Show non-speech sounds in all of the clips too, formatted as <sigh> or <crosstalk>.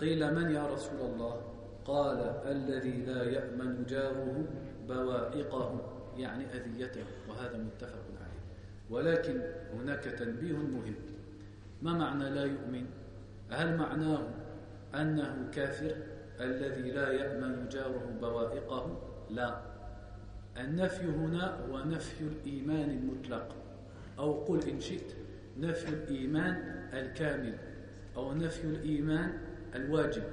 قيل من يا رسول الله؟ قال الذي لا يأمن جاره بوائقه يعني أذيته وهذا متفق عليه. ولكن هناك تنبيه مهم. ما معنى لا يؤمن؟ هل معناه أنه كافر الذي لا يأمن جاره بوائقه؟ لا. النفي هنا هو نفي الإيمان المطلق. أو قل إن شئت نفي الإيمان الكامل أو نفي الإيمان الواجب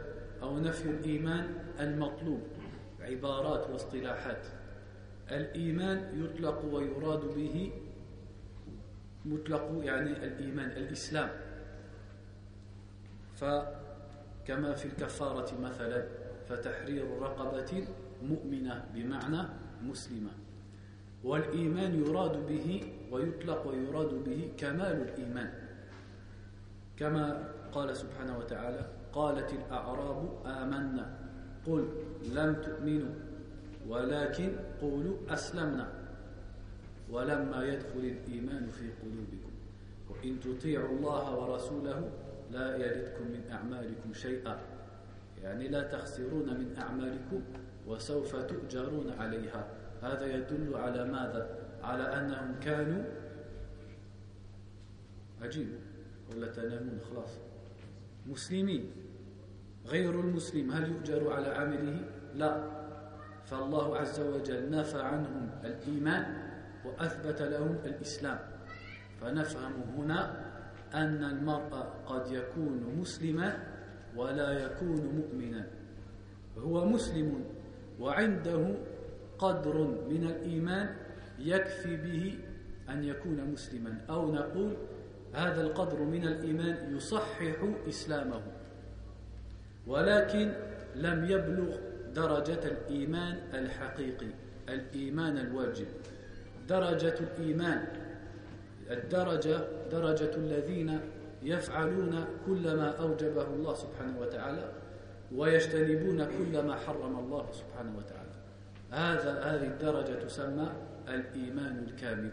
أو نفي الإيمان المطلوب عبارات واصطلاحات. الإيمان يطلق ويراد به مطلق يعني الإيمان الإسلام. فكما في الكفارة مثلا فتحرير رقبة مؤمنة بمعنى مسلمة. والإيمان يراد به ويطلق ويراد به كمال الإيمان. كما قال سبحانه وتعالى قالت الأعراب آمنا. قل لم تؤمنوا ولكن قولوا أسلمنا. ولما يدخل الإيمان في قلوبكم وإن تطيعوا الله ورسوله لا يلدكم من أعمالكم شيئا. يعني لا تخسرون من أعمالكم وسوف تؤجرون عليها. هذا يدل على ماذا؟ على أنهم كانوا عجيب. ولا تنامون خلاص. مسلمين. غير المسلم هل يؤجر على عمله؟ لا. فالله عز وجل نفى عنهم الإيمان وأثبت لهم الإسلام. فنفهم هنا أن المرء قد يكون مسلما ولا يكون مؤمنا. هو مسلم وعنده قدر من الإيمان يكفي به أن يكون مسلما. أو نقول هذا القدر من الإيمان يصحح إسلامه. ولكن لم يبلغ درجة الإيمان الحقيقي الإيمان الواجب. درجة الإيمان الدرجة درجة الذين يفعلون كل ما أوجبه الله سبحانه وتعالى ويجتنبون كل ما حرم الله سبحانه وتعالى. هذا هذه الدرجة تسمى الإيمان الكامل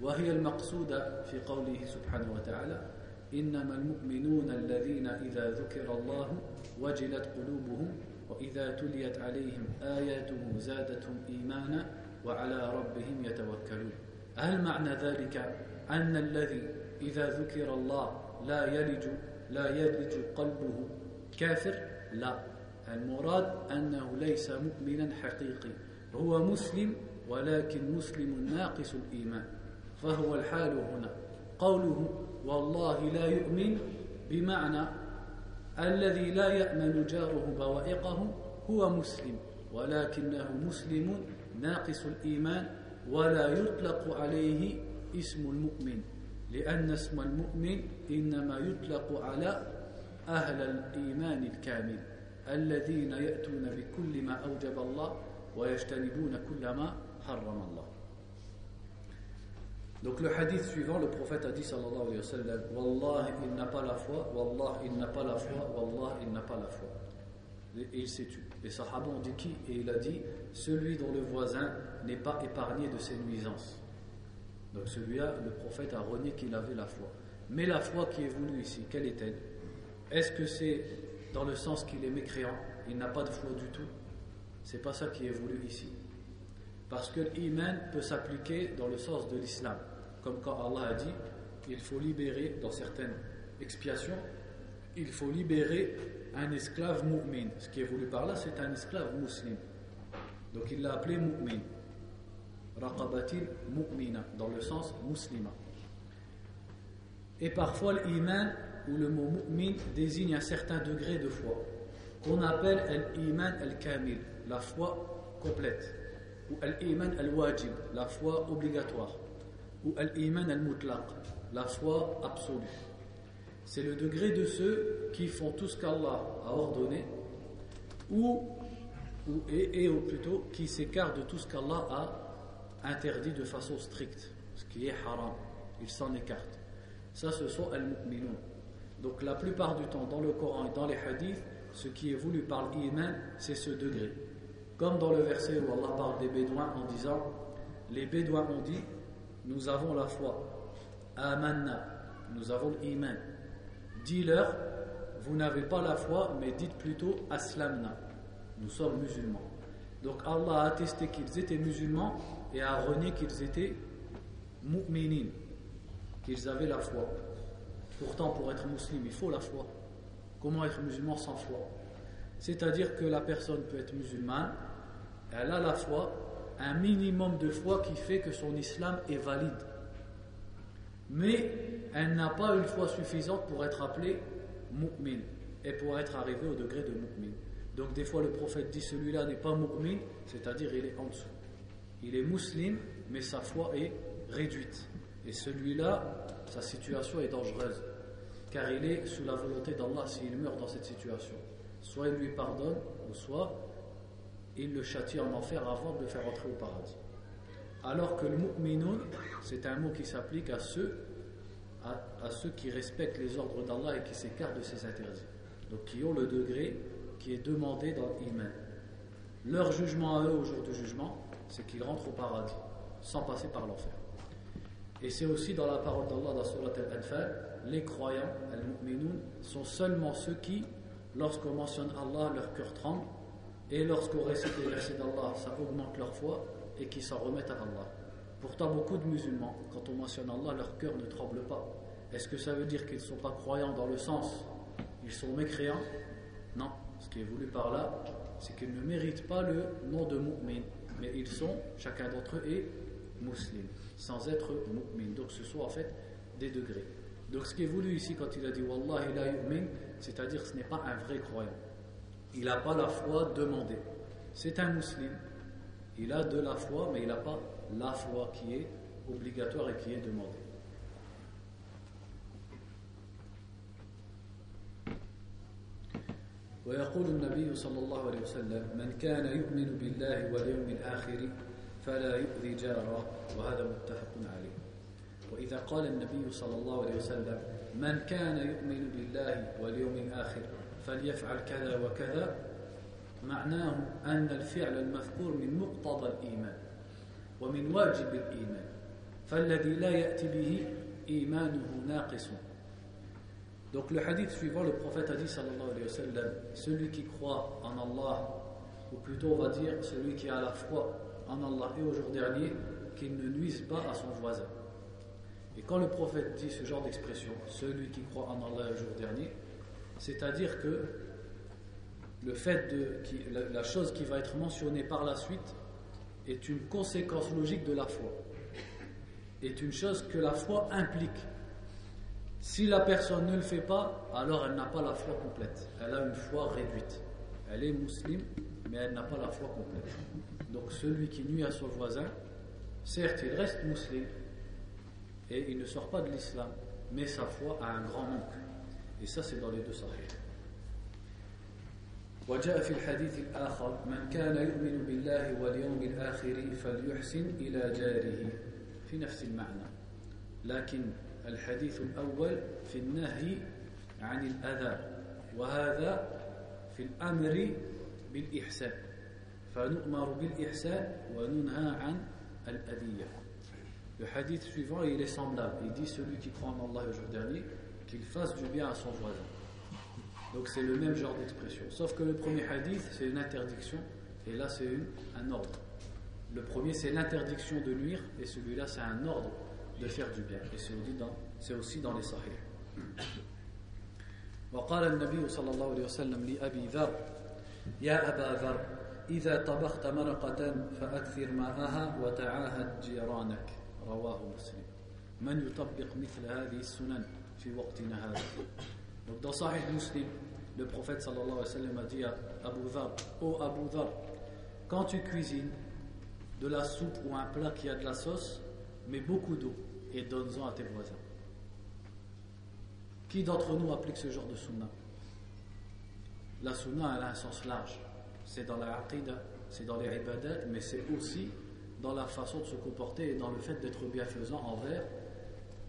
وهي المقصودة في قوله سبحانه وتعالى إنما المؤمنون الذين إذا ذكر الله وجلت قلوبهم وإذا تليت عليهم آياته زادتهم إيمانا وعلى ربهم يتوكلون. هل معنى ذلك أن الذي إذا ذكر الله لا يلج لا يلج قلبه كافر؟ لا. المراد أنه ليس مؤمنا حقيقي. هو مسلم ولكن مسلم ناقص الإيمان. فهو الحال هنا. قوله والله لا يؤمن بمعنى الذي لا يأمن جاره بوائقه هو مسلم ولكنه مسلم ناقص الإيمان ولا يطلق عليه اسم المؤمن لأن اسم المؤمن إنما يطلق على أهل الإيمان الكامل الذين يأتون بكل ما أوجب الله ويجتنبون كل ما حرم الله. Donc le hadith suivant, le prophète a dit sallallahu alayhi wa sallam Wallah, il n'a pas la foi, Wallah, il n'a pas la foi, Wallah, il n'a pas la foi. Et il s'est tué. Les sahaba ont dit qui? Et il a dit Celui dont le voisin n'est pas épargné de ses nuisances. Donc celui-là, le prophète a renié qu'il avait la foi. Mais la foi qui est voulue ici, quelle est-elle? Est-ce que c'est dans le sens qu'il est mécréant? Il n'a pas de foi du tout C'est pas ça qui est voulu ici. Parce que l'iman peut s'appliquer dans le sens de l'islam. Comme quand Allah a dit il faut libérer, dans certaines expiations, il faut libérer un esclave mu'min. Ce qui est voulu par là, c'est un esclave musulman. Donc il l'a appelé mu'min. Raqabatil mu'mina, dans le sens musulman. Et parfois l'iman ou le mot mu'min désigne un certain degré de foi, qu'on appelle l'iman al-kamil, la foi complète ou al-iman al-wajib, la foi obligatoire, ou al-iman al-mutlaq, la foi absolue. C'est le degré de ceux qui font tout ce qu'Allah a ordonné, ou, ou et, ou plutôt qui s'écartent de tout ce qu'Allah a interdit de façon stricte, ce qui est haram, ils s'en écartent. Ça, ce sont al-mu'minun. Donc la plupart du temps, dans le Coran et dans les hadiths, ce qui est voulu par l'iman, c'est ce degré. Comme dans le verset où Allah parle des Bédouins en disant Les Bédouins ont dit Nous avons la foi. Amanna, nous avons l'iman. Dis-leur vous n'avez pas la foi, mais dites plutôt aslamna. Nous sommes musulmans. Donc Allah a attesté qu'ils étaient musulmans et a renié qu'ils étaient mu'minin, qu'ils avaient la foi. Pourtant, pour être musulman, il faut la foi. Comment être musulman sans foi? C'est-à-dire que la personne peut être musulmane, elle a la foi, un minimum de foi qui fait que son islam est valide. Mais elle n'a pas une foi suffisante pour être appelée mu'min et pour être arrivé au degré de mu'min. Donc des fois le prophète dit celui-là n'est pas mu'min, c'est-à-dire il est en dessous. Il est musulman, mais sa foi est réduite. Et celui-là, sa situation est dangereuse, car il est sous la volonté d'Allah s'il meurt dans cette situation. Soit il lui pardonne, ou soit il le châtie en enfer avant de le faire entrer au paradis. Alors que le mu'minun, c'est un mot qui s'applique à ceux, à, ceux qui respectent les ordres d'Allah et qui s'écartent de ses interdits. Donc qui ont le degré qui est demandé dans l'iman. Leur jugement à eux au jour du jugement, c'est qu'ils rentrent au paradis, sans passer par l'enfer. Et c'est aussi dans la parole d'Allah dans Surat Al-Anfal, les croyants, al-mu'minun, sont seulement ceux qui, lorsqu'on mentionne Allah, leur cœur tremble, et lorsqu'on récite les versets d'Allah, ça augmente leur foi, et qui s'en remettent à Allah. Pourtant, beaucoup de musulmans, quand on mentionne Allah, leur cœur ne tremble pas. Est-ce que ça veut dire qu'ils ne sont pas croyants dans le sens ils sont mécréants? Non. Ce qui est voulu par là, c'est qu'ils ne méritent pas le nom de mu'min, mais ils sont, chacun d'entre eux est musulman, sans être mu'min. Donc ce sont en fait des degrés. Donc ce qui est voulu ici quand il a dit Wallahi la yu'min, c'est-à-dire ce n'est pas un vrai croyant. Il n'a pas la foi demandée. C'est un musulman. Il a de la foi, mais il n'a pas la foi qui est obligatoire et qui est demandée. ويقول النبي صلى الله عليه وسلم من كان يؤمن بالله واليوم الآخر فلا يؤذي جاره وهذا متفق عليه وإذا قال النبي صلى الله عليه وسلم من كان يؤمن بالله واليوم الآخر فليفعل كذا وكذا معناه أن الفعل المذكور من مقتضى الإيمان ومن واجب الإيمان فالذي لا يأتي به إيمانه ناقص Donc le hadith suivant, le prophète a dit sallallahu alayhi wa sallam, celui qui croit en Allah, ou plutôt on va dire celui qui a la foi en Allah et au jour dernier, qu'il ne nuise pas à son voisin. Et quand le prophète dit ce genre d'expression, celui qui croit en Allah et au jour dernier, c'est-à-dire que le fait de la chose qui va être mentionnée par la suite est une conséquence logique de la foi, est une chose que la foi implique. Si la personne ne le fait pas, alors elle n'a pas la foi complète. Elle a une foi réduite. Elle est musulmane, mais elle n'a pas la foi complète. Donc celui qui nuit à son voisin, certes, il reste musulman et il ne sort pas de l'islam, mais sa foi a un grand manque. Et ça, c'est dans les deux sahih. وجاء في الحديث الآخر من كان يؤمن بالله واليوم الآخر فليحسن إلى جاره في نفس المعنى لكن الحديث الأول في النهي عن الأذى وهذا في الأمر بالإحسان فنؤمر بالإحسان وننهى عن الأذية Le hadith suivant, il est semblable. Il dit celui qui croit en Allah le jour dernier, qu'il fasse du bien à son voisin. Donc c'est le même genre d'expression. Sauf que le premier hadith, c'est une interdiction, et là c'est un ordre. Le premier, c'est l'interdiction de nuire, et celui-là, c'est un ordre de faire du bien. Et c'est aussi dans, c'est aussi dans les sahih. وقال النبي صلى الله عليه وسلم لأبي ذر يا أبا ذر إذا طبخت مرقة فأكثر ماءها وتعاهد جيرانك رواه مسلم من يطبق مثل هذه السنن في وقتنا هذا Donc dans Sahih Muslim, le prophète sallallahu alayhi wa sallam a dit à Abu Dhar, Ô Abu Dhar, quand tu cuisines de la soupe ou un plat qui a de la sauce, mets beaucoup d'eau et donne-en à tes voisins. Qui d'entre nous applique ce genre de sunna La sunna, elle a un sens large. C'est dans la aqidah, c'est dans les ibadat, mais c'est aussi dans la façon de se comporter et dans le fait d'être bienfaisant envers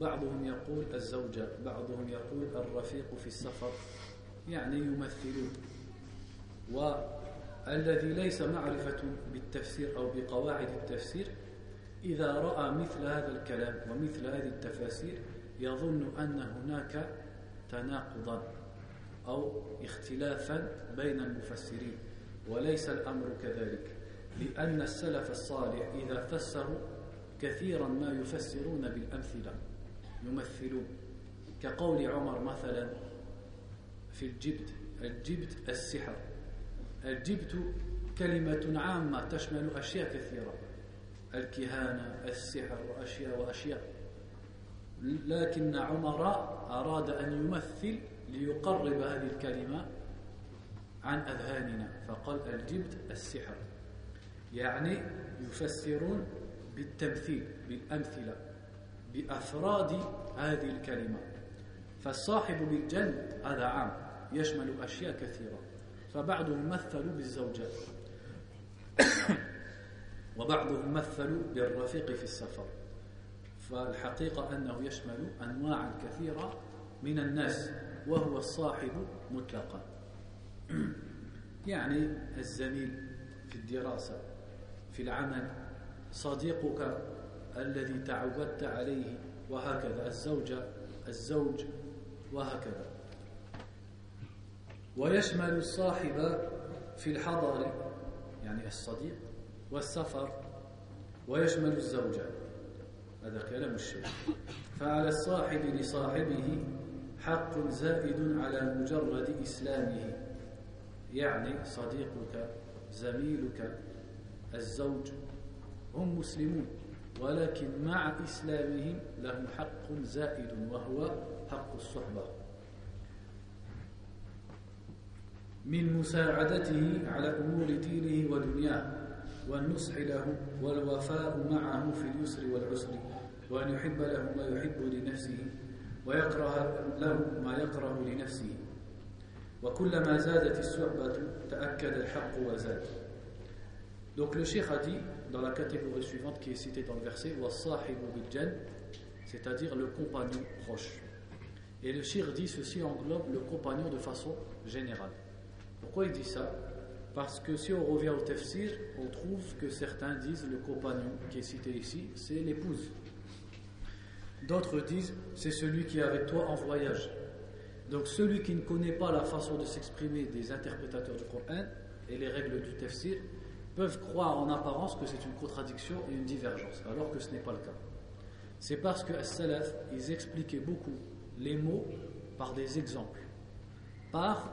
بعضهم يقول الزوجة بعضهم يقول الرفيق في السفر يعني يمثلون. والذي ليس معرفة بالتفسير أو بقواعد التفسير إذا رأى مثل هذا الكلام ومثل هذه التفاسير يظن أن هناك تناقضا أو اختلافا بين المفسرين وليس الأمر كذلك. لأن السلف الصالح إذا فسروا كثيرا ما يفسرون بالأمثلة. يمثلون. كقول عمر مثلا في الجبت الجبت السحر. الجبت كلمة عامة تشمل أشياء كثيرة. الكهانة السحر وأشياء وأشياء. لكن عمر أراد أن يمثل ليقرب هذه الكلمة عن أذهاننا فقال الجبت السحر. يعني يفسرون بالتمثيل بالأمثلة. بأفراد هذه الكلمة. فالصاحب بالجن هذا عام يشمل أشياء كثيرة. فبعضهم مثلوا بالزوجة <coughs> وبعضهم مثلوا بالرفيق في السفر. فالحقيقة أنه يشمل أنواعا كثيرة من الناس وهو الصاحب مطلقا. <coughs> يعني الزميل في الدراسة في العمل صديقك الذي تعودت عليه وهكذا. الزوجة الزوج وهكذا. ويشمل الصاحب في الحضر يعني الصديق والسفر. ويشمل الزوجة هذا كلام الشيخ. فعلى الصاحب لصاحبه حق زائد على مجرد إسلامه. يعني صديقك زميلك الزوج. هم مسلمون. ولكن مع إسلامهم لهم حق زائد وهو حق الصحبة. من مساعدته على أمور دينه ودنياه والنصح له والوفاء معه في اليسر والعسر وأن يحب له ما يحب لنفسه ويكره له ما يكره لنفسه. وكلما زادت الصحبة تأكد الحق وزاد. Donc le cheikh a dit dans la catégorie suivante qui est citée dans le verset c'est-à-dire le compagnon proche. Et le shir dit ceci englobe le compagnon de façon générale. Pourquoi il dit ça? Parce que si on revient au tafsir, on trouve que certains disent le compagnon qui est cité ici, c'est l'épouse. D'autres disent c'est celui qui est avec toi en voyage. Donc celui qui ne connaît pas la façon de s'exprimer des interprétateurs du Coran et les règles du tafsir peuvent croire en apparence que c'est une contradiction et une divergence, alors que ce n'est pas le cas. C'est parce que salaf ils expliquaient beaucoup les mots par des exemples. Par,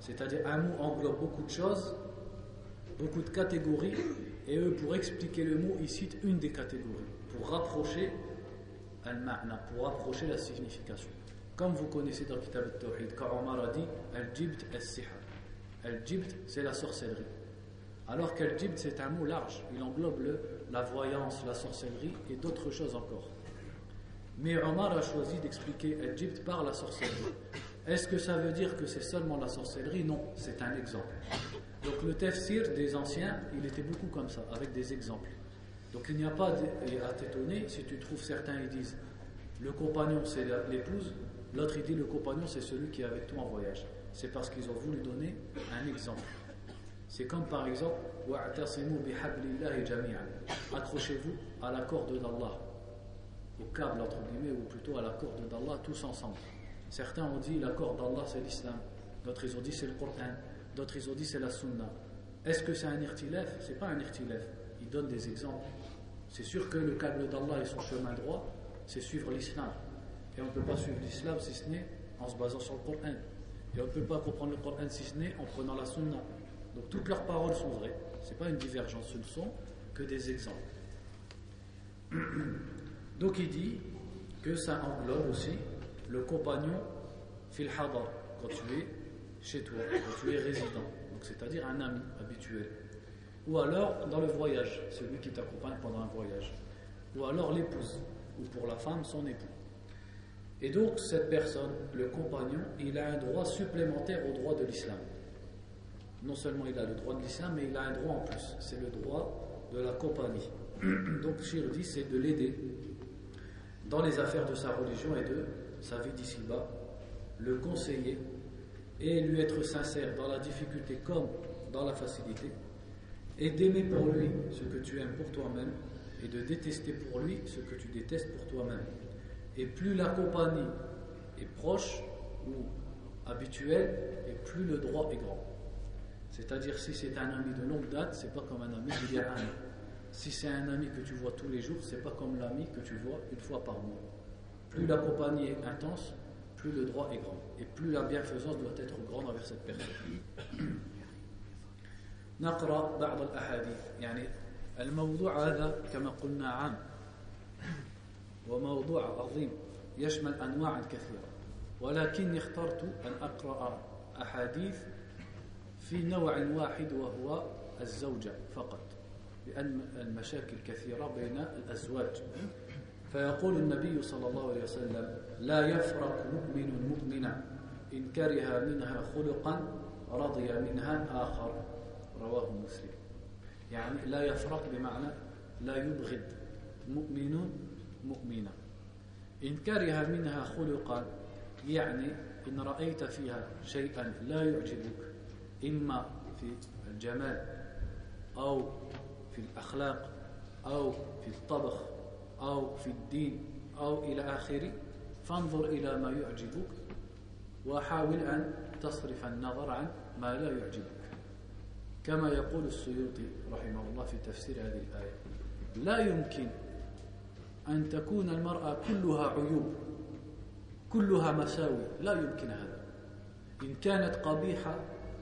c'est-à-dire un mot englobe beaucoup de choses, beaucoup de catégories, et eux, pour expliquer le mot, ils citent une des catégories, pour rapprocher al-ma'na, pour rapprocher la signification. Comme vous connaissez dans le Kitab al-Tawhid, quand Omar a dit Al-Jibt al-Sihr. Al-Jibt, c'est la sorcellerie. Alors qu'Al-Jibt, c'est un mot large. Il englobe la voyance, la sorcellerie et d'autres choses encore. Mais Omar a choisi d'expliquer Al-Jibt par la sorcellerie. Est-ce que ça veut dire que c'est seulement la sorcellerie? Non, c'est un exemple. Donc le tafsir des anciens, il était beaucoup comme ça, avec des exemples. Donc il n'y a pas à t'étonner si tu trouves certains, ils disent le compagnon c'est l'épouse, L'autre, il dit le compagnon, c'est celui qui est avec toi en voyage. C'est parce qu'ils ont voulu donner un exemple. C'est comme par exemple, accrochez-vous à la corde d'Allah, au câble entre guillemets, ou plutôt à la corde d'Allah, tous ensemble. Certains ont dit la corde d'Allah c'est l'islam, d'autres ils ont dit c'est le Coran, d'autres ils ont dit c'est la sunna. Est-ce que c'est un irtilef? C'est pas un irtilef. Ils donnent des exemples. C'est sûr que le câble d'Allah et son chemin droit, c'est suivre l'islam. Et on ne peut pas suivre l'islam si ce n'est en se basant sur le Coran. Et on ne peut pas comprendre le Coran si ce n'est en prenant la sunna. Donc toutes leurs paroles sont vraies. Ce n'est pas une divergence, ce ne sont que des exemples. <clears throat> Donc il dit que ça englobe aussi le compagnon fil hadar, quand tu es chez toi, quand tu es résident, c'est-à-dire un ami habituel. Ou alors dans le voyage, celui qui t'accompagne pendant un voyage. Ou alors l'épouse, ou pour la femme son époux. Et donc, cette personne, le compagnon, il a un droit supplémentaire au droit de l'islam. Non seulement il a le droit de l'islam, mais il a un droit en plus. C'est le droit de la compagnie. Donc, Shir dit, c'est de l'aider dans les affaires de sa religion et de sa vie d'ici-bas, le conseiller et lui être sincère dans la difficulté comme dans la facilité, et d'aimer pour lui ce que tu aimes pour toi-même, et de détester pour lui ce que tu détestes pour toi-même. Et plus la compagnie est proche ou habituelle, et plus le droit est grand. C'est-à-dire, si c'est un ami de longue date, c'est pas comme un ami d'il y a un an. Si c'est un ami que tu vois tous les jours, c'est pas comme l'ami que tu vois une fois par mois. Plus la compagnie est intense, plus le droit est grand. Et plus la bienfaisance doit être grande envers cette personne. نقرأ بعض الأحاديث يعني الموضوع هذا كما قلنا عام وموضوع عظيم يشمل أنواع كثيرة ولكني اخترت أن أقرأ أحاديث في نوع واحد وهو الزوجة فقط لأن المشاكل كثيرة بين الأزواج. فيقول النبي صلى الله عليه وسلم لا يفرق مؤمن مؤمنا إن كره منها خلقا رضي منها آخر. رواه مسلم. يعني لا يفرق بمعنى لا يبغض مؤمن مؤمنا إن كره منها خلقا يعني إن رأيت فيها شيئا لا يعجبك. إما في الجمال أو في الأخلاق أو في الطبخ أو في الدين أو إلى آخره فانظر إلى ما يعجبك وحاول أن تصرف النظر عن ما لا يعجبك. كما يقول السيوطي رحمه الله في تفسير هذه الآية لا يمكن أن تكون المرأة كلها عيوب كلها مساوي لا يمكن هذا. إن كانت قبيحة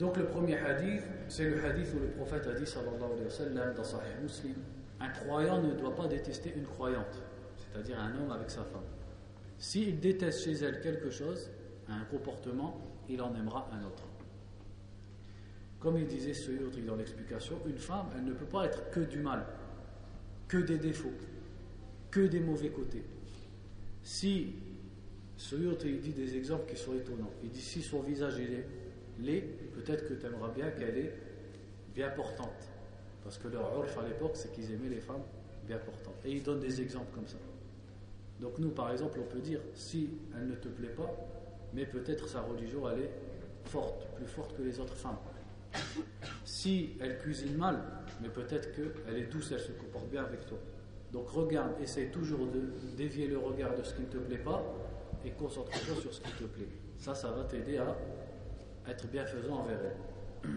Donc, le premier hadith, c'est le hadith où le prophète a dit, sallallahu alayhi wa sallam, dans Sahih Muslim, un croyant ne doit pas détester une croyante, c'est-à-dire un homme avec sa femme. S'il déteste chez elle quelque chose, un comportement, il en aimera un autre. Comme il disait ce dans l'explication, une femme, elle ne peut pas être que du mal, que des défauts, que des mauvais côtés. Si ce il dit des exemples qui sont étonnants. Il dit si son visage est laid, peut-être que tu aimeras bien qu'elle est bien portante. Parce que leur orf à l'époque, c'est qu'ils aimaient les femmes bien portantes. Et il donne des exemples comme ça. Donc nous, par exemple, on peut dire, si elle ne te plaît pas, mais peut-être sa religion, elle est forte, plus forte que les autres femmes. Si elle cuisine mal, mais peut-être qu'elle est douce, elle se comporte bien avec toi. Donc regarde, essaye toujours de dévier le regard de ce qui ne te plaît pas et concentre-toi sur ce qui te plaît. Ça, ça va t'aider à être bienfaisant envers elle.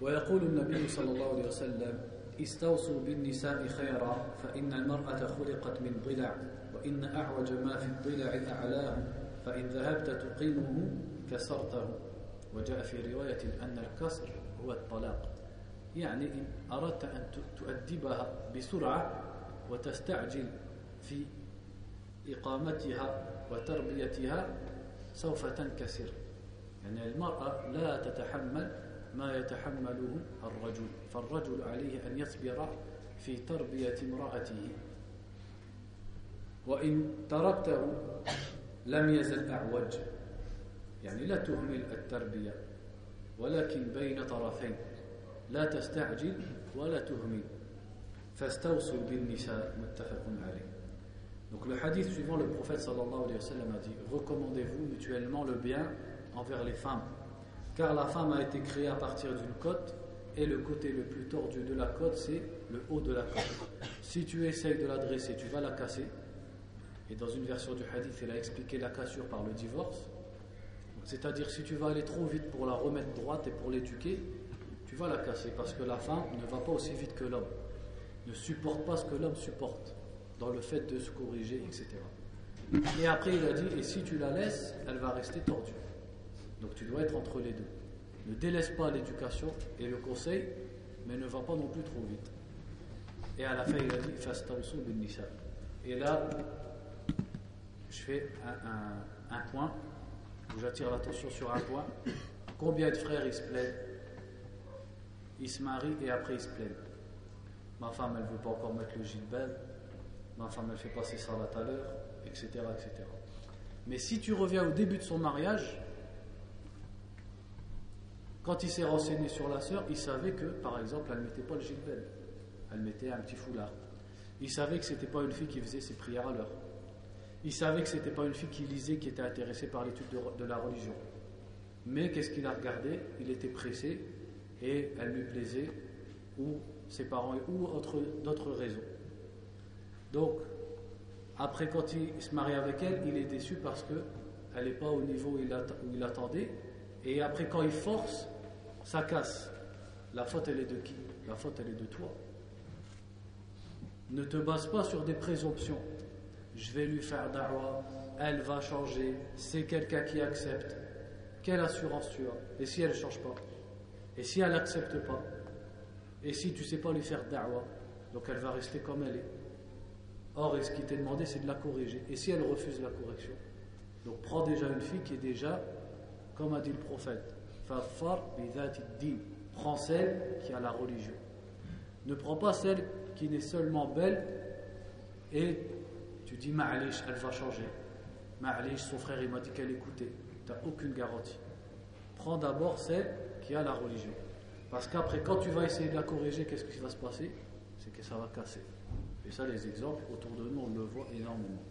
ويقول النبي صلى الله عليه وسلم استوصوا بالنساء خيرا فإن المرأة خلقت من ضلع وإن أعوج ما في الضلع أعلاه فإن ذهبت تقيمه كسرته وجاء في رواية أن الكسر هو الطلاق يعني إن أردت أن تؤدبها بسرعة وتستعجل في إقامتها وتربيتها سوف تنكسر. يعني المرأة لا تتحمل ما يتحمله الرجل فالرجل عليه أن يصبر في تربية امرأته. وإن تركته لم يزل أعوج. يعني لا تهمل التربية ولكن بين طرفين. لا تستعجل ولا تهمل. فاستوصوا بالنساء متفق عليه. Donc le hadith suivant, le prophète sallallahu alayhi wa a dit Recommandez-vous mutuellement le bien envers les femmes, car la femme a été créée à partir d'une côte, et le côté le plus tordu de la côte, c'est le haut de la côte. Si tu essayes de la dresser, tu vas la casser. Et dans une version du hadith, il a expliqué la cassure par le divorce. C'est-à-dire, si tu vas aller trop vite pour la remettre droite et pour l'éduquer, tu vas la casser parce que la femme ne va pas aussi vite que l'homme, ne supporte pas ce que l'homme supporte. Dans le fait de se corriger, etc. Et après, il a dit, et si tu la laisses, elle va rester tordue. Donc tu dois être entre les deux. Ne délaisse pas l'éducation et le conseil, mais ne va pas non plus trop vite. Et à la fin, il a dit, bin nisa. Et là, je fais un, un point, où j'attire l'attention sur un point. Combien de frères ils se plaignent? Ils se marient et après ils se plaignent. Ma femme, elle ne veut pas encore mettre le gilbert. Ma femme, elle fait passer ça à l'heure, etc., etc. Mais si tu reviens au début de son mariage, quand il s'est renseigné sur la sœur, il savait que, par exemple, elle ne mettait pas le gilbert. Elle mettait un petit foulard. Il savait que ce n'était pas une fille qui faisait ses prières à l'heure. Il savait que ce n'était pas une fille qui lisait, qui était intéressée par l'étude de, la religion. Mais qu'est-ce qu'il a regardé? Il était pressé et elle lui plaisait, ou ses parents, ou d'autres raisons. Donc, après, quand il se marie avec elle, il est déçu parce qu'elle n'est pas au niveau où il, attendait. Et après, quand il force, ça casse. La faute, elle est de qui? La faute, elle est de toi. Ne te base pas sur des présomptions. Je vais lui faire da'wah, elle va changer, c'est quelqu'un qui accepte. Quelle assurance tu as? Et si elle ne change pas? Et si elle n'accepte pas? Et si tu ne sais pas lui faire da'wah? Donc elle va rester comme elle est. Or, ce qui t'est demandé, c'est de la corriger. Et si elle refuse la correction Donc prends déjà une fille qui est déjà, comme a dit le prophète, Prends celle qui a la religion. Ne prends pas celle qui n'est seulement belle et tu dis Ma'alish, elle va changer. Ma'alish, son frère, il m'a dit qu'elle écoutait. Tu n'as aucune garantie. Prends d'abord celle qui a la religion. Parce qu'après, quand tu vas essayer de la corriger, qu'est-ce qui va se passer? C'est que ça va casser. Et ça, les exemples autour de nous, on le voit énormément.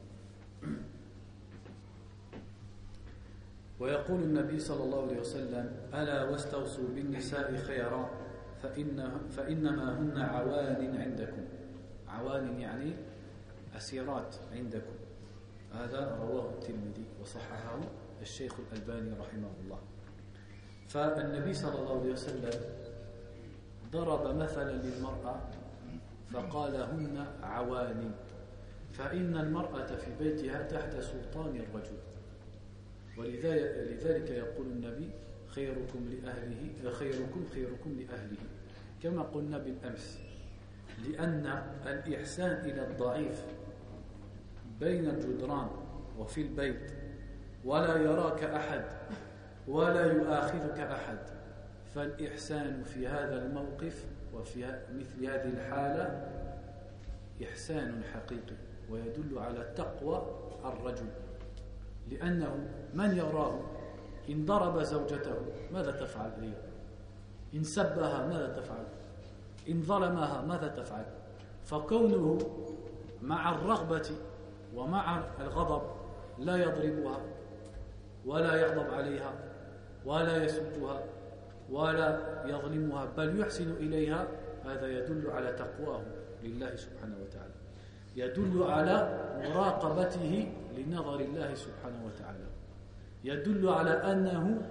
ويقول النبي صلى الله عليه وسلم ألا واستوصوا بالنساء خيرا فإن فإنما هن عوان عندكم. عوان يعني أسيرات عندكم. هذا رواه الترمذي وصححه الشيخ الألباني رحمه الله. فالنبي صلى الله عليه وسلم ضرب مثلا للمرأة فقال هن عواني فإن المرأة في بيتها تحت سلطان الرجل. ولذلك يقول النبي خيركم لأهله خيركم خيركم لأهله. كما قلنا بالأمس لأن الإحسان إلى الضعيف بين الجدران وفي البيت ولا يراك أحد ولا يؤاخذك أحد. فالإحسان في هذا الموقف وفي مثل هذه الحالة إحسان حقيقي ويدل على تقوى الرجل لأنه من يراه؟ إن ضرب زوجته ماذا تفعل هي؟ إن سبها ماذا تفعل؟ إن ظلمها ماذا تفعل؟ فكونه مع الرغبة ومع الغضب لا يضربها ولا يغضب عليها ولا يسبها ولا يظلمها بل يحسن إليها. هذا يدل على تقواه لله سبحانه وتعالى. يدل على مراقبته لنظر الله سبحانه وتعالى. يدل على أنه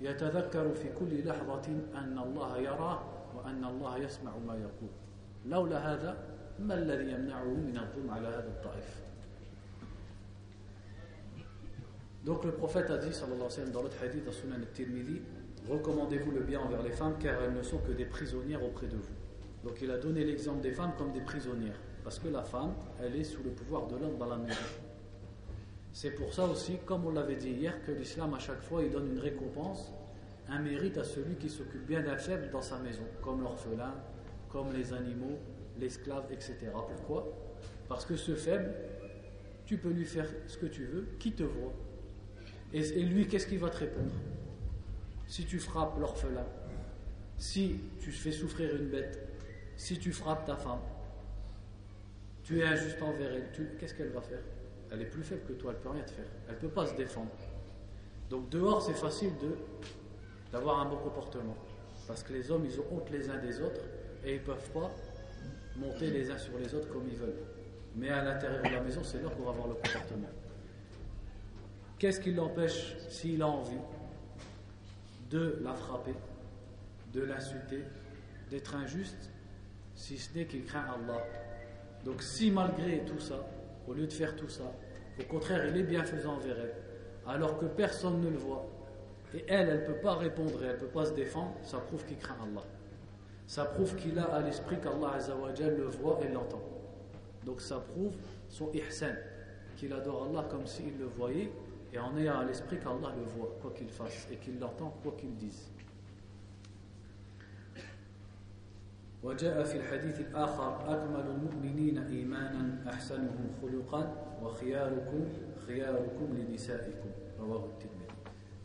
يتذكر في كل لحظة أن الله يراه وأن الله يسمع ما يقول. لولا هذا ما الذي يمنعه من الظلم على هذا الضعيف Donc le prophète a dit, sallallahu alayhi wa sallam, dans l'autre hadith, dans Sunan al-Tirmidhi, recommandez-vous le bien envers les femmes car elles ne sont que des prisonnières auprès de vous. Donc il a donné l'exemple des femmes comme des prisonnières. Parce que la femme, elle est sous le pouvoir de l'homme dans la maison. C'est pour ça aussi, comme on l'avait dit hier, que l'islam à chaque fois il donne une récompense, un mérite à celui qui s'occupe bien d'un faible dans sa maison, comme l'orphelin, comme les animaux, l'esclave, etc. Pourquoi? Parce que ce faible, tu peux lui faire ce que tu veux, qui te voit? Et, lui, qu'est-ce qu'il va te répondre? Si tu frappes l'orphelin, si tu fais souffrir une bête, si tu frappes ta femme, tu es injuste envers elle, qu'est-ce qu'elle va faire? Elle est plus faible que toi, elle ne peut rien te faire. Elle ne peut pas se défendre. Donc dehors, c'est facile d'avoir un bon comportement. Parce que les hommes, ils ont honte les uns des autres et ils ne peuvent pas monter les uns sur les autres comme ils veulent. Mais à l'intérieur de la maison, c'est là va avoir le comportement. Qu'est-ce qui l'empêche, s'il a envie, de la frapper, de l'insulter, d'être injuste, si ce n'est qu'il craint Allah Donc si malgré tout ça, au lieu de faire tout ça, au contraire il est bienfaisant envers elle, alors que personne ne le voit, et elle, elle ne peut pas répondre elle ne peut pas se défendre, ça prouve qu'il craint Allah. Ça prouve qu'il a à l'esprit qu'Allah le voit et l'entend. Donc ça prouve son ihsan, qu'il adore Allah comme s'il le voyait, et en ayant à l'esprit qu'Allah le voit, quoi qu'il fasse, et qu'il l'entend, quoi qu'il dise. وجاء في الحديث الآخر أكمل المؤمنين إيمانا أحسنهم خلقا وخياركم خياركم لنسائكم رواه الترمذي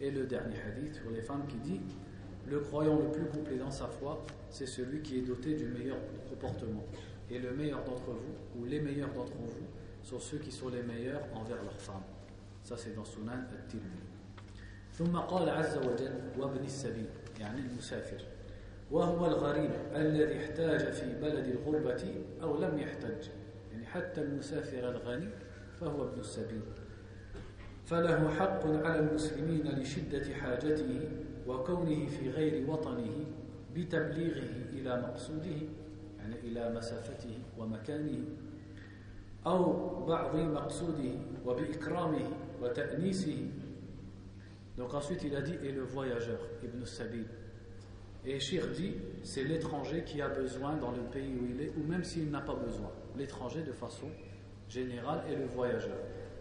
Et le dernier hadith sur les femmes qui dit Le croyant le plus complet dans sa foi, c'est celui qui est doté du meilleur comportement. Et le meilleur d'entre vous, ou les meilleurs d'entre vous, sont ceux qui sont les meilleurs envers leurs femmes. Ça, c'est dans Sunan al-Tirmidhi. ثم قال عز وجل وابن السبيل يعني المسافر. وهو الغريب الذي احتاج في بلد الغربة أو لم يحتج. يعني حتى المسافر الغني فهو ابن السبيل. فله حق على المسلمين لشدة حاجته وكونه في غير وطنه بتبليغه إلى مقصوده يعني إلى مسافته ومكانه أو بعض مقصوده وبإكرامه Donc ensuite il a dit et le voyageur, Ibn Sabil. Et Shir dit c'est l'étranger qui a besoin dans le pays où il est, ou même s'il n'a pas besoin. L'étranger de façon générale est le voyageur.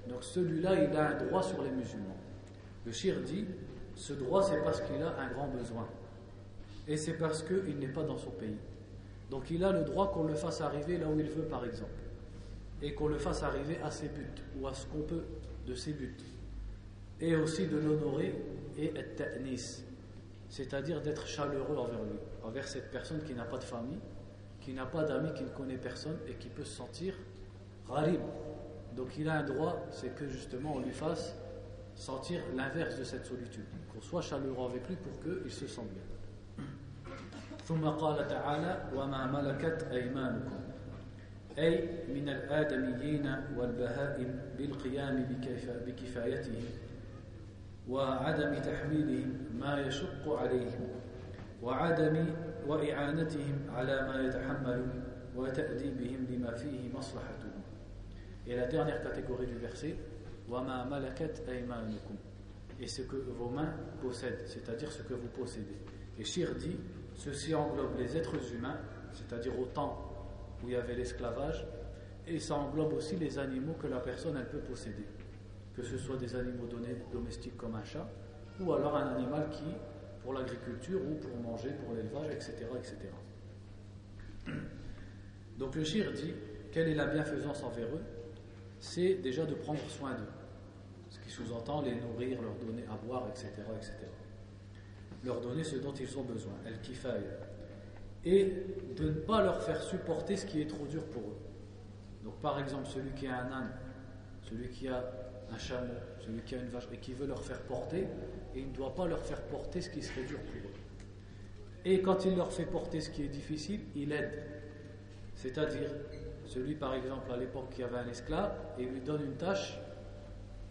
Donc celui-là, il a un droit sur les musulmans. Le Shir dit ce droit c'est parce qu'il a un grand besoin. Et c'est parce qu'il n'est pas dans son pays. Donc il a le droit qu'on le fasse arriver là où il veut, par exemple. Et qu'on le fasse arriver à ses buts, ou à ce qu'on peut de ses buts. Et aussi de l'honorer et être ta'nis, c'est-à-dire d'être chaleureux envers lui, envers cette personne qui n'a pas de famille, qui n'a pas d'amis, qui ne connaît personne et qui peut se sentir gharib. Donc il a un droit, c'est que justement on lui fasse sentir l'inverse de cette solitude, qu'on soit chaleureux avec lui pour qu'il se sente bien. <clears throat> ثم قال تعالى وما ملكت أيمانكم أي من الآدميين والبهائم بالقيام بكفايتهم وعدم تحميلهم ما يشق عليهم وعدم وإعانتهم على ما يتحملون وتأديبهم لما فيه مصلحتهم Et la dernière catégorie du verset, وَمَا مَلَكَتْ أَيْمَانُكُمْ Et ce que vos mains possèdent, c'est-à-dire ce que vous possédez. Et Shir dit Ceci englobe les êtres humains, c'est-à-dire au temps où il y avait l'esclavage, et ça englobe aussi les animaux que la personne elle peut posséder, que ce soit des animaux domestiques comme un chat, ou alors un animal qui, pour l'agriculture ou pour manger, pour l'élevage, etc., etc. <clears throat> Donc le shir dit, quelle est la bienfaisance envers eux? C'est déjà de prendre soin d'eux, ce qui sous-entend les nourrir, leur donner à boire, etc., etc leur donner ce dont ils ont besoin, el kifaï, et de ne pas leur faire supporter ce qui est trop dur pour eux. Donc par exemple, celui qui a un âne, celui qui a un chameau, celui qui a une vache, et qui veut leur faire porter, et il ne doit pas leur faire porter ce qui serait dur pour eux. Et quand il leur fait porter ce qui est difficile, il aide. C'est-à-dire, celui par exemple à l'époque qui avait un esclave, et il lui donne une tâche,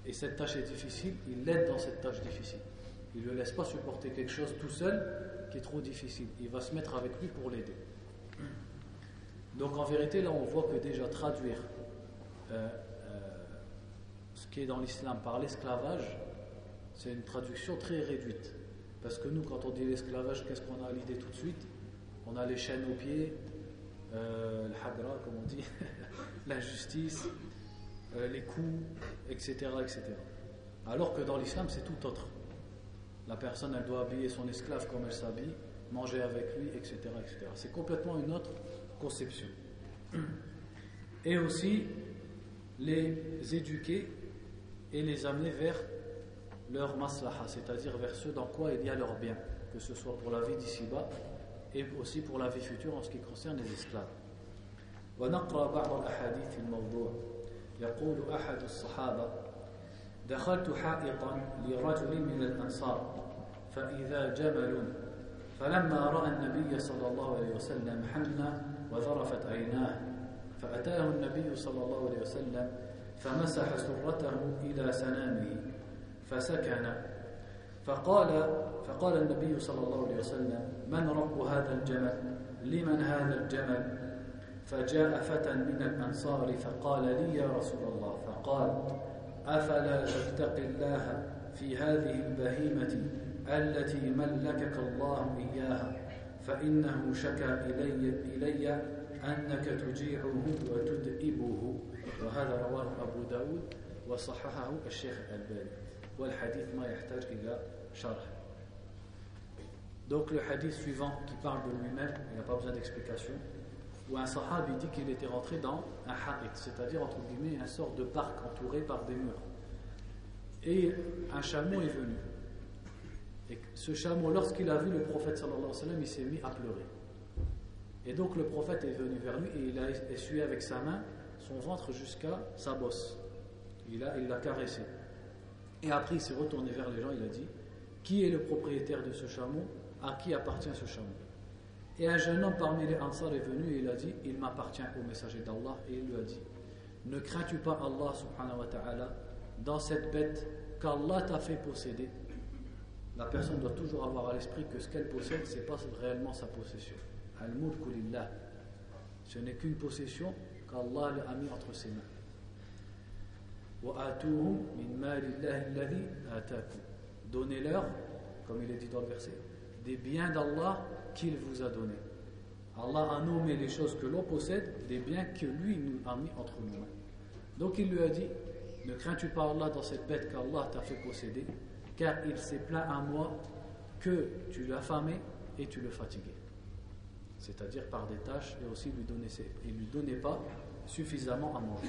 et cette tâche est difficile, il l'aide dans cette tâche difficile. Il ne le laisse pas supporter quelque chose tout seul trop difficile. Il va se mettre avec lui pour l'aider. Donc en vérité, là, on voit que déjà traduire euh, euh, ce qui est dans l'islam par l'esclavage, c'est une traduction très réduite. Parce que nous, quand on dit l'esclavage, qu'est-ce qu'on a à l'idée tout de suite? On a les chaînes aux pieds, euh, le hagra, comme on dit, <laughs> l'injustice, les coups, etc., etc. Alors que dans l'islam, c'est tout autre. La personne, elle doit habiller son esclave comme elle s'habille, manger avec lui, etc. etc. C'est complètement une autre conception. <clears throat> Et aussi les éduquer et les amener vers leur maslaha, c'est-à-dire vers ce dans quoi il y a leur bien, que ce soit pour la vie d'ici-bas et aussi pour la vie future en ce qui concerne les esclaves. ونقرأ بعض الأحاديث في الموضوع يقول أحد الصحابة دخلت حائطا لرجل من الأنصار فإذا جمل فلما رأى النبي صلى الله عليه وسلم حن وذرفت عيناه فأتاه النبي صلى الله عليه وسلم فمسح سرته إلى سنامه فسكن. فقال فقال النبي صلى الله عليه وسلم من رب هذا الجمل؟ لمن هذا الجمل؟ فجاء فتى من الأنصار فقال لي يا رسول الله فقال أفلا تتقي الله في هذه البهيمة؟ التي ملكك الله إياها فإنه شكا إلي, إلي أنك تجيعه وتدئبه وهذا رواه أبو داود وصححه الشيخ الألباني والحديث ما يحتاج إلى شرح Donc le hadith suivant qui parle de lui-même, il n'y a pas besoin d'explication, où un sahabi dit qu'il était rentré dans un harit, c'est-à-dire entre guillemets un sort de parc entouré par des murs. Et un chameau est venu. Et ce chameau, lorsqu'il a vu le prophète il s'est mis à pleurer. Et donc le prophète est venu vers lui et il a essuyé avec sa main son ventre jusqu'à sa bosse. Il l'a il caressé. Et après il s'est retourné vers les gens, il a dit Qui est le propriétaire de ce chameau? À qui appartient ce chameau? Et un jeune homme parmi les Ansar est venu et il a dit Il m'appartient au messager d'Allah. Et il lui a dit Ne crains-tu pas Allah subhanahu wa ta'ala dans cette bête qu'Allah t'a fait posséder La personne doit toujours avoir à l'esprit que ce qu'elle possède, ce n'est pas réellement sa possession. Al-mulku. Ce n'est qu'une possession qu'Allah a mis entre ses mains. Donnez-leur, comme il est dit dans le verset, des biens d'Allah qu'il vous a donnés. Allah a nommé les choses que l'on possède, des biens que lui nous a mis entre mains. Donc il lui a dit, ne crains-tu pas Allah dans cette bête qu'Allah t'a fait posséder, car il s'est plaint à moi que tu l'affamais et tu le fatiguais c'est-à-dire par des tâches, et aussi lui donner, il lui donnait pas suffisamment à manger.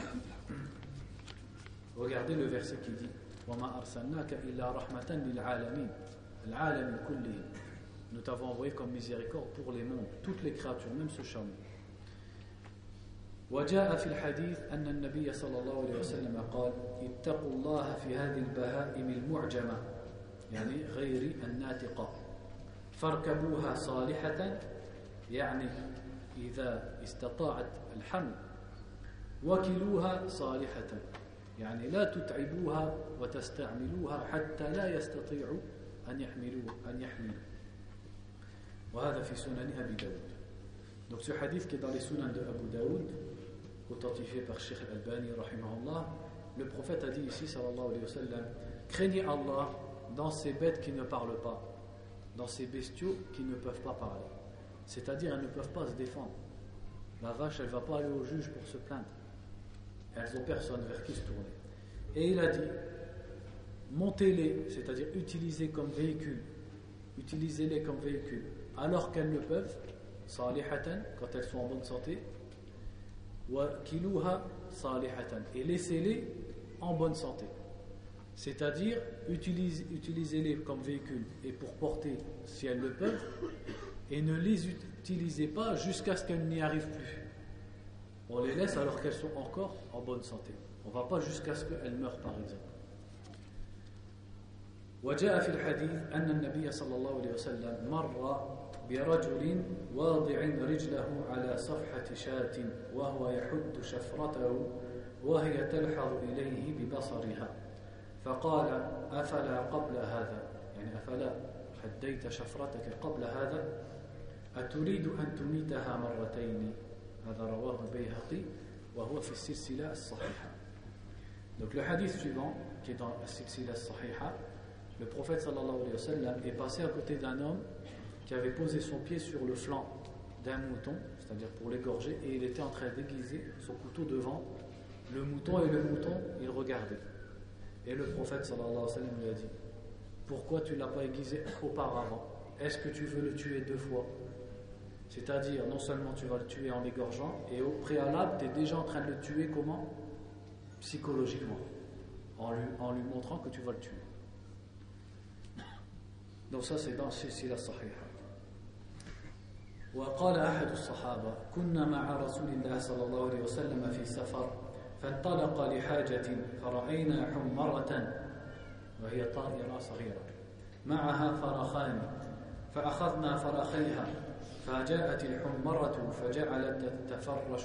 Regardez le verset qui dit Nous t'avons envoyé comme miséricorde pour les mondes, toutes les créatures, même ce chameau. وجاء في الحديث أن النبي صلى الله عليه وسلم قال اتقوا الله في هذه البهائم المعجمة يعني غير الناتقة فاركبوها صالحة يعني إذا استطاعت الحمل. وكلوها صالحة يعني لا تتعبوها وتستعملوها حتى لا يستطيع أن يحملوا أن يحملوا. وهذا في سنن أبي داود. Donc ce hadith qui est dans les sunnans de Abu Daoud, authentifié par Sheikh Al-Bani, le prophète a dit ici, sallallahu alayhi wa sallam, craignez dans ces bêtes qui ne parlent pas, dans ces bestiaux qui ne peuvent pas parler. C'est-à-dire, elles ne peuvent pas se défendre. La vache, elle ne va pas aller au juge pour se plaindre. Elles n'ont personne vers qui se tourner. Et il a dit, montez-les, c'est-à-dire utilisez comme véhicule. Utilisez-les comme véhicule. Alors qu'elles le peuvent, quand elles sont en bonne santé. Et laissez-les en bonne santé C'est-à-dire, utilisez-les comme véhicule et pour porter, si elles le peuvent, et ne les utilisez pas jusqu'à ce qu'elles n'y arrivent plus. On les laisse alors qu'elles sont encore en bonne santé. On ne va pas jusqu'à ce qu'elles meurent par exemple. وجاء في الحديث أن النبي صلى الله عليه وسلم مر برجل واضع رجله على صفحة شاة وهو يحد شفرته وهي تلحظ إليه ببصرها فقال أفلا قبل هذا يعني أفلا حديت شفرتك قبل هذا أتريد أن تميتها مرتين هذا رواه البيهقي وهو في السلسلة الصحيحة Donc le hadith suivant, qui est dans la silsila sahiha, le prophète sallallahu alayhi wa sallam est passé à côté d'un homme qui avait posé son pied sur le flanc d'un mouton, c'est-à-dire pour l'égorger, et il était en train d'aiguiser son couteau devant le mouton, et le mouton, il regardait. Et le prophète sallallahu alayhi wa sallam lui a dit Pourquoi tu ne l'as pas aiguisé auparavant Est-ce que tu veux le tuer deux fois c'est-à-dire, non seulement tu vas le tuer en l'égorgeant, et au préalable, tu es déjà en train de le tuer comment Psychologiquement, en lui, en lui montrant que tu vas le tuer. Donc ça, c'est dans la Sahiha. وقال أحد الصحابة كنا مع رسول الله صلى الله عليه وسلم في سفر فانطلق لحاجة فرأينا حمرة وهي طائرة صغيرة. معها فرخان فأخذنا فرخيها فجاءت الحمرة فجعلت تتفرش.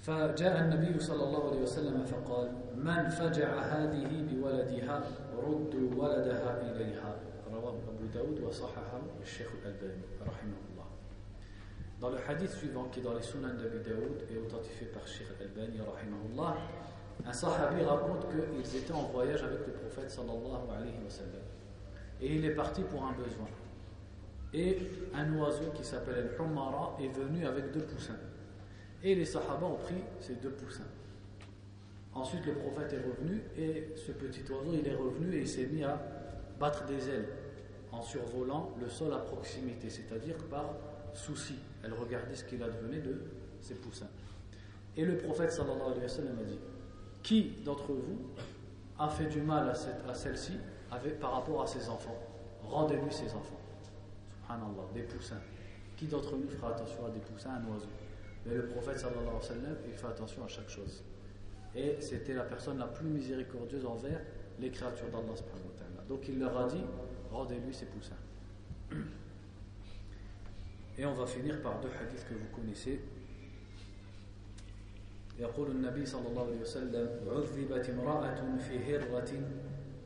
فجاء النبي صلى الله عليه وسلم فقال من فجع هذه بولدها ردوا ولدها إليها. رواه أبو داود وصححه الشيخ الألباني رحمه Dans le hadith suivant, qui est dans les Sunan d'Abi Daoud et authentifié par Sheikh Al-Albani, un sahabi raconte qu'ils étaient en voyage avec le prophète sallallahu alayhi wa sallam. Et il est parti pour un besoin. Et un oiseau qui s'appelle Al-Humara est venu avec deux poussins. Et les sahaba ont pris ces deux poussins. Ensuite, le prophète est revenu et ce petit oiseau, il est revenu et il s'est mis à battre des ailes en survolant le sol à proximité, c'est-à-dire par souci. Elle regardait ce qu'il advenait de ses poussins. Et le prophète sallallahu alayhi wa sallam a dit Qui d'entre vous a fait du mal à, celle-ci par rapport à ses enfants? Rendez-lui ses enfants. Subhanallah, des poussins. Qui d'entre nous fera attention à des poussins, un oiseau? Mais le prophète sallallahu alayhi wa sallam, il fait attention à chaque chose et c'était la personne la plus miséricordieuse envers les créatures d'Allah. Donc il leur a dit rendez-lui ses poussins. <clears throat> Et on va finir par deux hadiths que vous connaissez. يقول النبي صلى الله عليه وسلم عذبت امرأة في هرة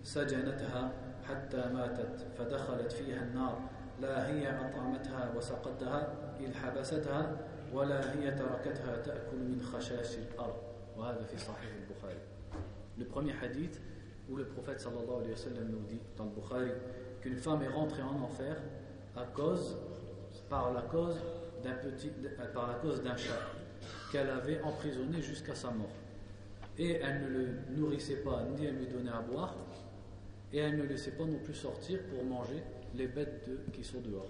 سجنتها حتى ماتت فدخلت فيها النار لا هي أطعمتها وسقتها إذ حبستها ولا هي تركتها تأكل من خشاش الأرض le premier hadith où le prophète sallallahu alayhi wa sallam nous dit dans le Bukhari qu'une femme est rentrée en enfer à cause, par la cause d'un petit, par la cause d'un chat qu'elle avait emprisonné jusqu'à sa mort. Et elle ne le nourrissait pas ni elle lui donnait à boire et elle ne laissait pas non plus sortir pour manger les bêtes qui sont dehors.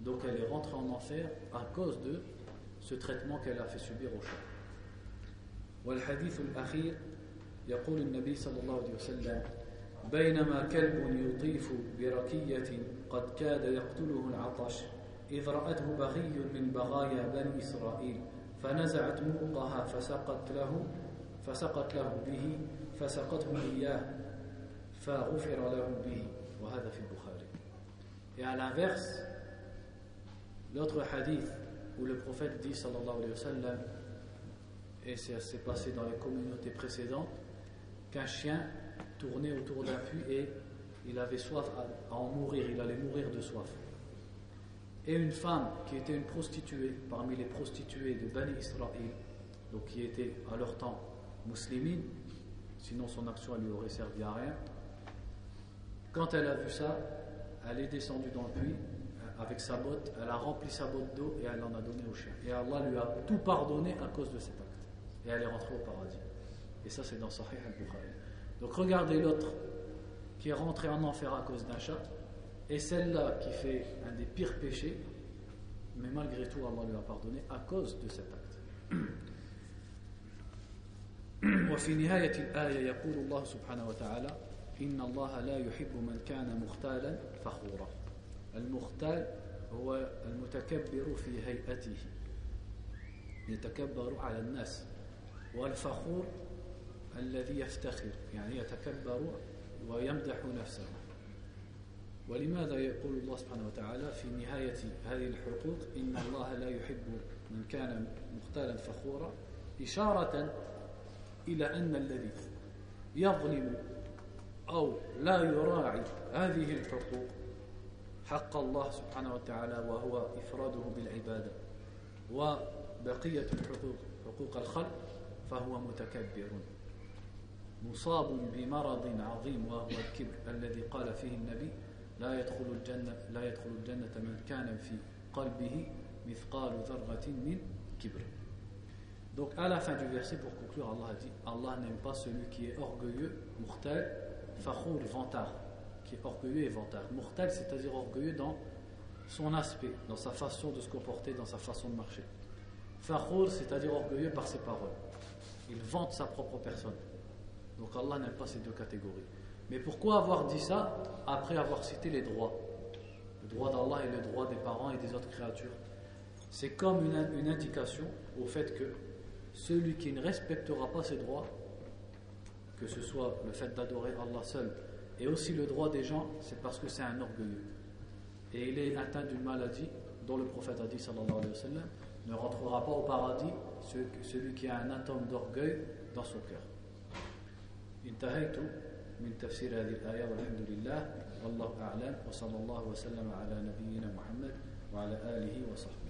Donc elle est rentrée en enfer à cause de ce traitement qu'elle a fait subir au chat. والحديث الأخير يقول النبي صلى الله عليه وسلم بينما كلب يطيف بركية قد كاد يقتله العطش إذ رأته بغي من بغايا بني إسرائيل فنزعت موقها فسقت له فسقت له به فسقته إياه فغفر له به وهذا في البخاري Et à l'inverse, l'autre hadith où le prophète dit sallallahu alayhi wa sallam et ça s'est passé dans les communautés précédentes, qu'un chien tournait autour d'un puits et il avait soif à, en mourir, il allait mourir de soif. Et une femme qui était une prostituée, parmi les prostituées de Bani Israël, donc qui était à leur temps muslimine, sinon son action elle lui aurait servi à rien. Quand elle a vu ça, elle est descendue dans le puits avec sa botte, elle a rempli sa botte d'eau et elle en a donné au chien. Et Allah lui a tout pardonné à cause de cet acte et elle est rentrée au paradis. Et ça, c'est dans Sahih al-Bukhari. Donc regardez l'autre qui est rentré en enfer à cause d'un chat, et celle-là qui fait un des pires péchés, mais malgré tout, Allah lui a pardonné à cause de cet acte. وفي نهاية الآية يقول الله سبحانه وتعالى إن الله لا يحب من كان مختالا فخورا المختال هو المتكبر في هيئته يتكبر على الناس والفخور الذي يفتخر يعني يتكبر ويمدح نفسه ولماذا يقول الله سبحانه وتعالى في نهاية هذه الحقوق إن الله لا يحب من كان مختالا فخورا؟ إشارة إلى أن الذي يظلم أو لا يراعي هذه الحقوق حق الله سبحانه وتعالى وهو إفراده بالعبادة وبقية الحقوق حقوق الخلق فهو متكبر مصاب بمرض عظيم وهو الكبر الذي قال فيه النبي لا يدخل الجنة لا يدخل الجنة من كان في قلبه مثقال ذرة من كبر Donc à la fin du verset, pour conclure, Allah a dit Allah n'aime pas celui qui est orgueilleux, mortel, fakhour, vantard, qui est orgueilleux et vantard. Mortel, c'est-à-dire orgueilleux dans son aspect, dans sa façon de se comporter, dans sa façon de marcher. Fakhour, c'est-à-dire orgueilleux par ses paroles il vante sa propre personne. Donc Allah n'aime pas ces deux catégories. Mais pourquoi avoir dit ça après avoir cité les droits? Le droit d'Allah et le droit des parents et des autres créatures. C'est comme une, indication au fait que celui qui ne respectera pas ses droits, que ce soit le fait d'adorer Allah seul, et aussi le droit des gens, c'est parce que c'est un orgueilleux. Et il est atteint d'une maladie dont le prophète a dit, sallallahu alayhi ne rentrera pas au paradis celui qui a un atome d'orgueil dans son cœur. من تفسير هذه الآية والحمد لله والله أعلم وصلى الله وسلم على نبينا محمد وعلى آله وصحبه.